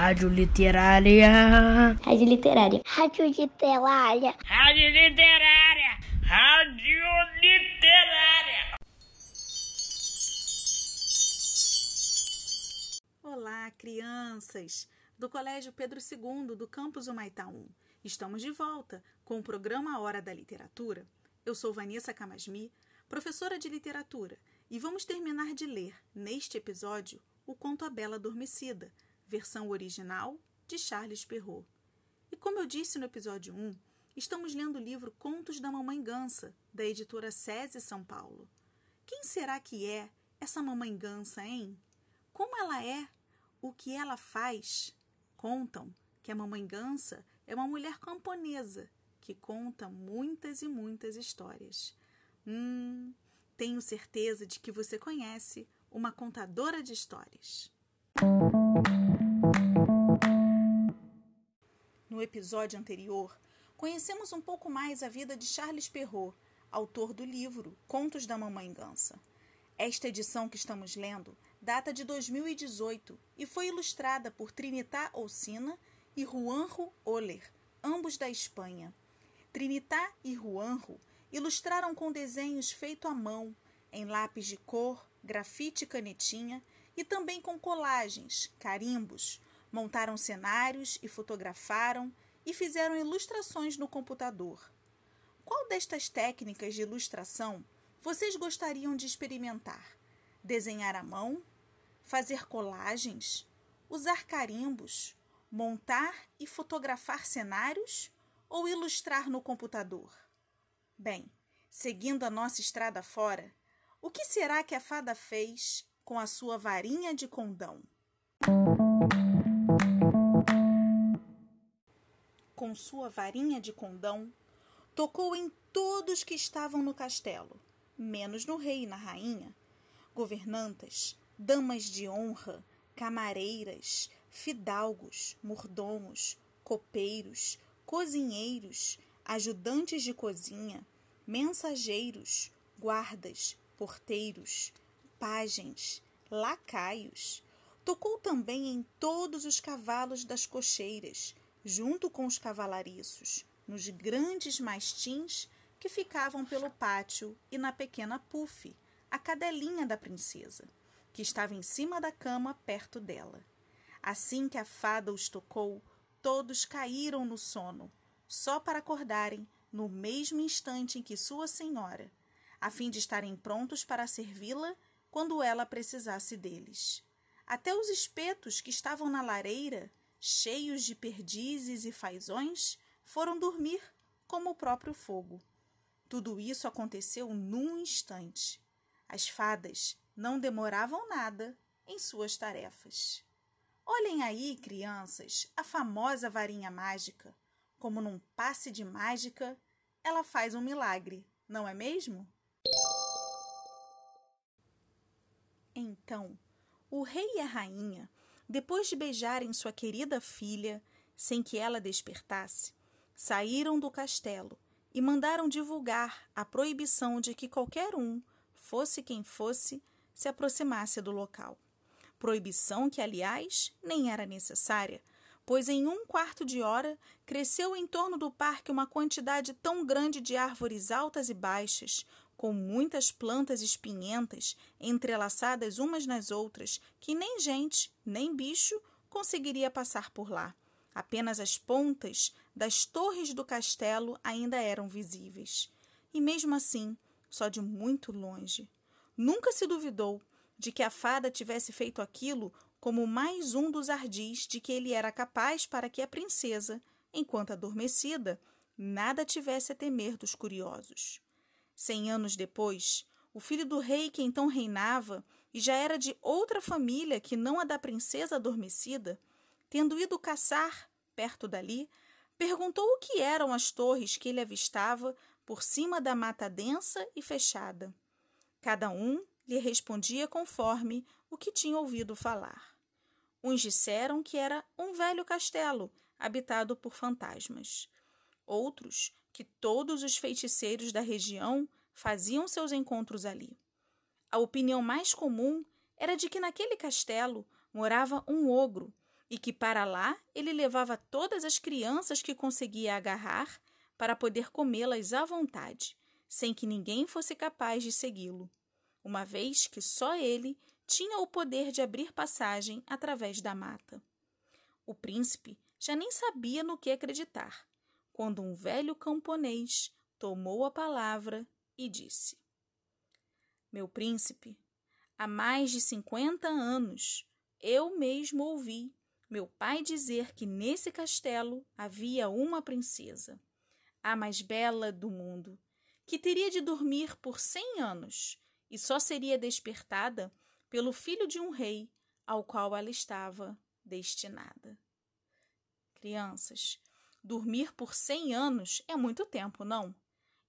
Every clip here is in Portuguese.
Rádio Literária. Rádio Literária. Rádio Literária. Rádio Literária. Rádio Literária. Olá, crianças do Colégio Pedro II do campus Humaitá 1. Estamos de volta com o programa Hora da Literatura. Eu sou Vanessa Camasmi, professora de literatura, e vamos terminar de ler, neste episódio, o conto A Bela Adormecida, versão original de Charles Perrault. E como eu disse no episódio 1, estamos lendo o livro Contos da Mamãe Gansa, da editora SESI São Paulo. Quem será que é essa mamãe gansa, hein? Como ela é? O que ela faz? Contam que a mamãe gansa é uma mulher camponesa que conta muitas e muitas histórias. Hum, tenho certeza de que você conhece uma contadora de histórias. No episódio anterior, conhecemos um pouco mais a vida de Charles Perrault, autor do livro Contos da Mamãe Gansa. Esta edição que estamos lendo data de 2018 e foi ilustrada por Trinitá Olcina e Juanjo Oller, ambos da Espanha. Trinitá e Juanjo ilustraram com desenhos feitos à mão, em lápis de cor, grafite e canetinha, e também com colagens, carimbos. Montaram cenários e fotografaram e fizeram ilustrações no computador. Qual destas técnicas de ilustração vocês gostariam de experimentar? Desenhar à mão? Fazer colagens? Usar carimbos? Montar e fotografar cenários? Ou ilustrar no computador? Bem, seguindo a nossa estrada fora, o que será que a fada fez com a sua varinha de condão? Com sua varinha de condão, tocou em todos que estavam no castelo, menos no rei e na rainha, governantas, damas de honra, camareiras, fidalgos, mordomos, copeiros, cozinheiros, ajudantes de cozinha, mensageiros, guardas, porteiros, pajens, lacaios. Tocou também em todos os cavalos das cocheiras, junto com os cavalariços, nos grandes mastins que ficavam pelo pátio e na pequena Puff, a cadelinha da princesa, que estava em cima da cama perto dela. Assim que a fada os tocou, todos caíram no sono, só para acordarem no mesmo instante em que sua senhora, a fim de estarem prontos para servi-la quando ela precisasse deles. Até os espetos que estavam na lareira, cheios de perdizes e fazões, foram dormir como o próprio fogo. Tudo isso aconteceu num instante. As fadas não demoravam nada em suas tarefas. Olhem aí, crianças, a famosa varinha mágica. Como num passe de mágica, ela faz um milagre, não é mesmo? Então, o rei e a rainha, depois de beijarem sua querida filha, sem que ela despertasse, saíram do castelo e mandaram divulgar a proibição de que qualquer um, fosse quem fosse, se aproximasse do local. Proibição que, aliás, nem era necessária, pois em um quarto de hora cresceu em torno do parque uma quantidade tão grande de árvores altas e baixas, com muitas plantas espinhentas entrelaçadas umas nas outras, que nem gente, nem bicho conseguiria passar por lá. Apenas as pontas das torres do castelo ainda eram visíveis. E mesmo assim, só de muito longe. Nunca se duvidou de que a fada tivesse feito aquilo como mais um dos ardis de que ele era capaz para que a princesa, enquanto adormecida, nada tivesse a temer dos curiosos. Cem anos depois, o filho do rei que então reinava e já era de outra família que não a da princesa adormecida, tendo ido caçar perto dali, perguntou o que eram as torres que ele avistava por cima da mata densa e fechada. Cada um lhe respondia conforme o que tinha ouvido falar. Uns disseram que era um velho castelo habitado por fantasmas. Outros que todos os feiticeiros da região faziam seus encontros ali. A opinião mais comum era de que naquele castelo morava um ogro, e que para lá ele levava todas as crianças que conseguia agarrar para poder comê-las à vontade, sem que ninguém fosse capaz de segui-lo, uma vez que só ele tinha o poder de abrir passagem através da mata. O príncipe já nem sabia no que acreditar, quando um velho camponês tomou a palavra e disse: Meu príncipe, há mais de cinquenta anos eu mesmo ouvi meu pai dizer que nesse castelo havia uma princesa, a mais bela do mundo, que teria de dormir por cem anos e só seria despertada pelo filho de um rei ao qual ela estava destinada. Crianças, dormir por cem anos é muito tempo, não?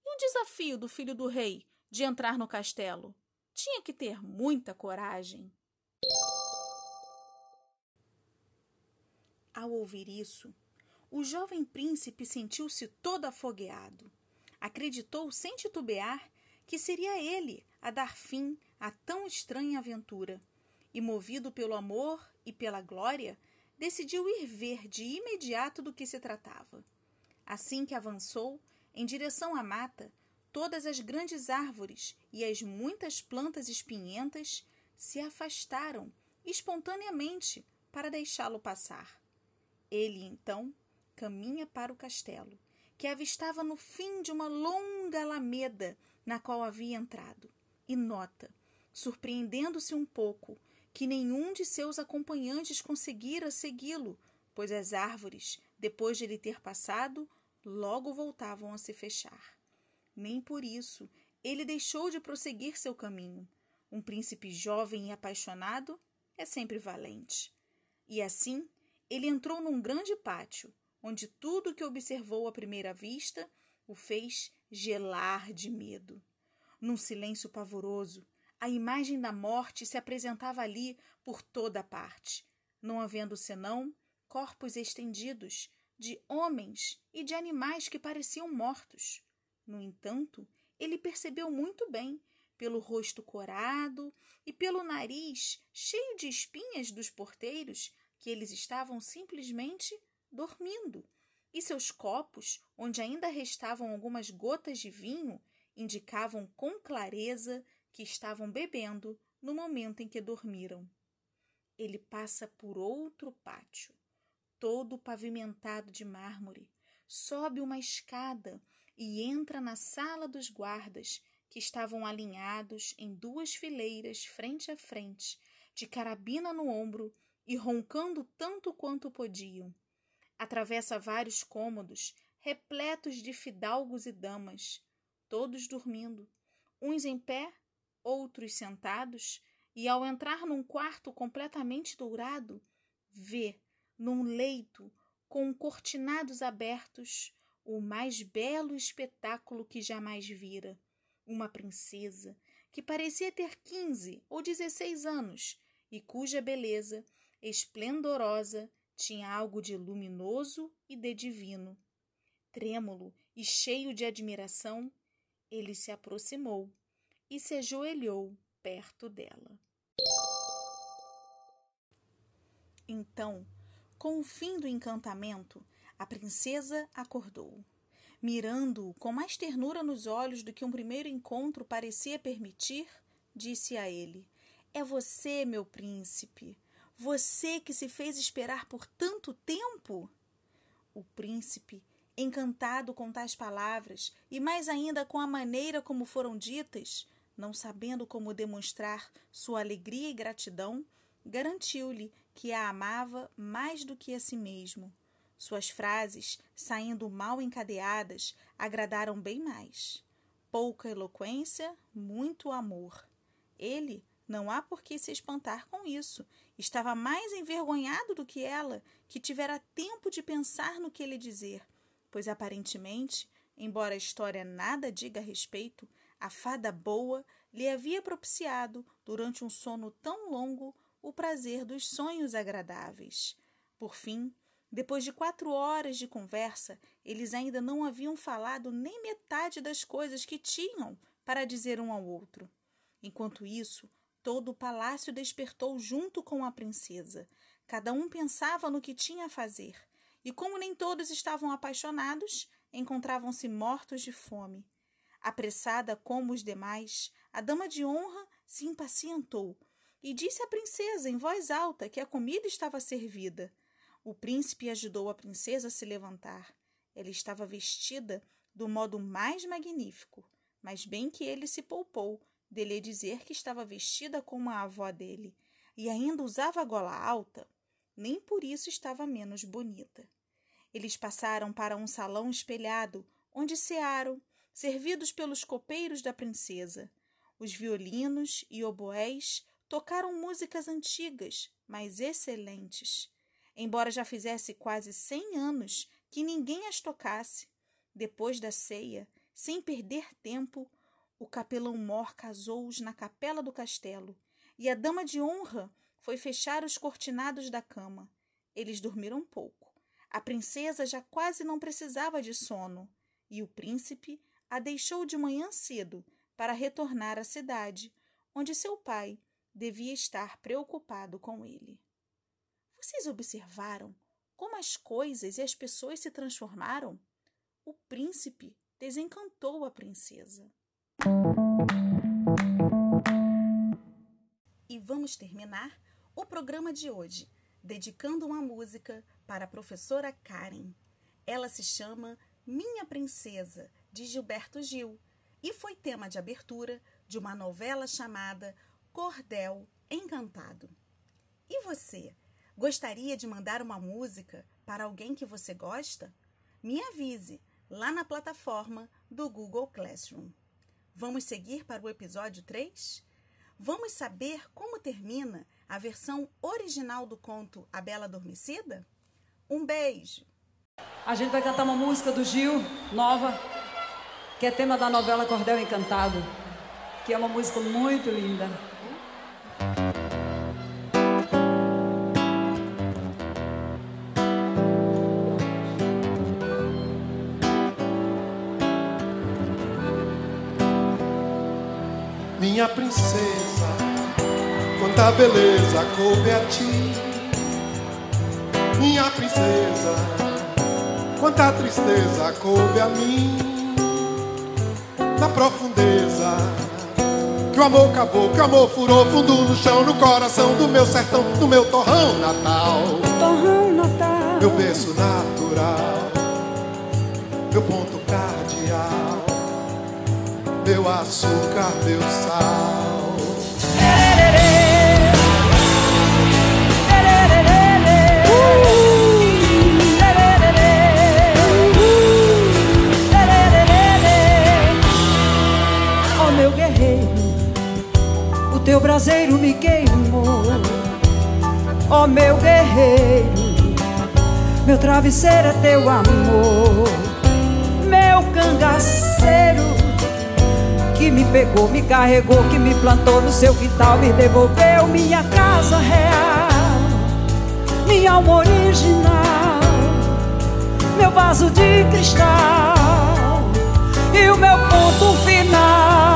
E o desafio do filho do rei de entrar no castelo? Tinha que ter muita coragem. Ao ouvir isso, o jovem príncipe sentiu-se todo afogueado. Acreditou, sem titubear, que seria ele a dar fim a tão estranha aventura. E, movido pelo amor e pela glória, decidiu ir ver de imediato do que se tratava. Assim que avançou, em direção à mata, todas as grandes árvores e as muitas plantas espinhentas se afastaram espontaneamente para deixá-lo passar. Ele, então, caminha para o castelo, que avistava no fim de uma longa alameda na qual havia entrado, e nota, surpreendendo-se um pouco, que nenhum de seus acompanhantes conseguira segui-lo, pois as árvores, depois de ele ter passado, logo voltavam a se fechar. Nem por isso ele deixou de prosseguir seu caminho. Um príncipe jovem e apaixonado é sempre valente. E assim ele entrou num grande pátio, onde tudo que observou à primeira vista o fez gelar de medo. Num silêncio pavoroso, a imagem da morte se apresentava ali por toda parte, não havendo senão corpos estendidos de homens e de animais que pareciam mortos. No entanto, ele percebeu muito bem, pelo rosto corado e pelo nariz cheio de espinhas dos porteiros, que eles estavam simplesmente dormindo, e seus copos, onde ainda restavam algumas gotas de vinho, indicavam com clareza que estavam bebendo no momento em que dormiram. Ele passa por outro pátio, todo pavimentado de mármore, sobe uma escada e entra na sala dos guardas, que estavam alinhados em duas fileiras frente a frente, de carabina no ombro e roncando tanto quanto podiam. Atravessa vários cômodos, repletos de fidalgos e damas, todos dormindo, uns em pé, outros sentados, e ao entrar num quarto completamente dourado, vê, num leito com cortinados abertos, o mais belo espetáculo que jamais vira. Uma princesa que parecia ter quinze ou dezesseis anos e cuja beleza esplendorosa, tinha algo de luminoso e de divino. Trêmulo e cheio de admiração, ele se aproximou e se ajoelhou perto dela. Então, com o fim do encantamento, a princesa acordou. Mirando-o com mais ternura nos olhos do que um primeiro encontro parecia permitir, disse a ele: É você, meu príncipe. Você que se fez esperar por tanto tempo? O príncipe, encantado com tais palavras e mais ainda com a maneira como foram ditas, não sabendo como demonstrar sua alegria e gratidão, garantiu-lhe que a amava mais do que a si mesmo. Suas frases, saindo mal encadeadas, agradaram bem mais. Pouca eloquência, muito amor. Ele não há por que se espantar com isso. Estava mais envergonhado do que ela, que tivera tempo de pensar no que ele dizer, pois aparentemente, embora a história nada diga a respeito, a fada boa lhe havia propiciado, durante um sono tão longo, o prazer dos sonhos agradáveis. Por fim, depois de quatro horas de conversa, eles ainda não haviam falado nem metade das coisas que tinham para dizer um ao outro. Enquanto isso, Todo o palácio despertou junto com a princesa. Cada um pensava no que tinha a fazer, e como nem todos estavam apaixonados, encontravam-se mortos de fome. Apressada como os demais, a dama de honra se impacientou e disse à princesa em voz alta que a comida estava servida. O príncipe ajudou a princesa a se levantar. Ela estava vestida do modo mais magnífico, mas bem que ele se poupou de lhe dizer que estava vestida como a avó dele e ainda usava gola alta, nem por isso estava menos bonita. Eles passaram para um salão espelhado, onde cearam, servidos pelos copeiros da princesa. Os violinos e oboés tocaram músicas antigas, mas excelentes. Embora já fizesse quase cem anos que ninguém as tocasse, depois da ceia, sem perder tempo, o capelão Mor casou-os na capela do castelo e a dama de honra foi fechar os cortinados da cama. Eles dormiram pouco. A princesa já quase não precisava de sono e o príncipe a deixou de manhã cedo para retornar à cidade, onde seu pai devia estar preocupado com ele. Vocês observaram como as coisas e as pessoas se transformaram? O príncipe desencantou a princesa. E vamos terminar o programa de hoje dedicando uma música para a professora Karen. Ela se chama Minha Princesa, de Gilberto Gil, e foi tema de abertura de uma novela chamada Cordel Encantado. E você, gostaria de mandar uma música para alguém que você gosta? Me avise lá na plataforma do Google Classroom. Vamos seguir para o episódio 3? Vamos saber como termina a versão original do conto A Bela Adormecida? Um beijo! A gente vai cantar uma música do Gil, nova, que é tema da novela Cordel Encantado, que é uma música muito linda. Minha princesa, quanta beleza coube a ti. Minha princesa, quanta tristeza coube a mim. Na profundeza, que o amor acabou, que o amor furou fundo no chão, no coração do meu sertão, do meu torrão natal. Torrão natal. Meu berço natural, meu ponto cardeal meu açúcar, meu sal. braseiro me queimou. Ó oh, meu guerreiro, meu travesseiro é teu amor. Meu cangaceiro que me pegou, me carregou, que me plantou no seu quintal, me devolveu minha casa real, minha alma original, meu vaso de cristal e o meu ponto final.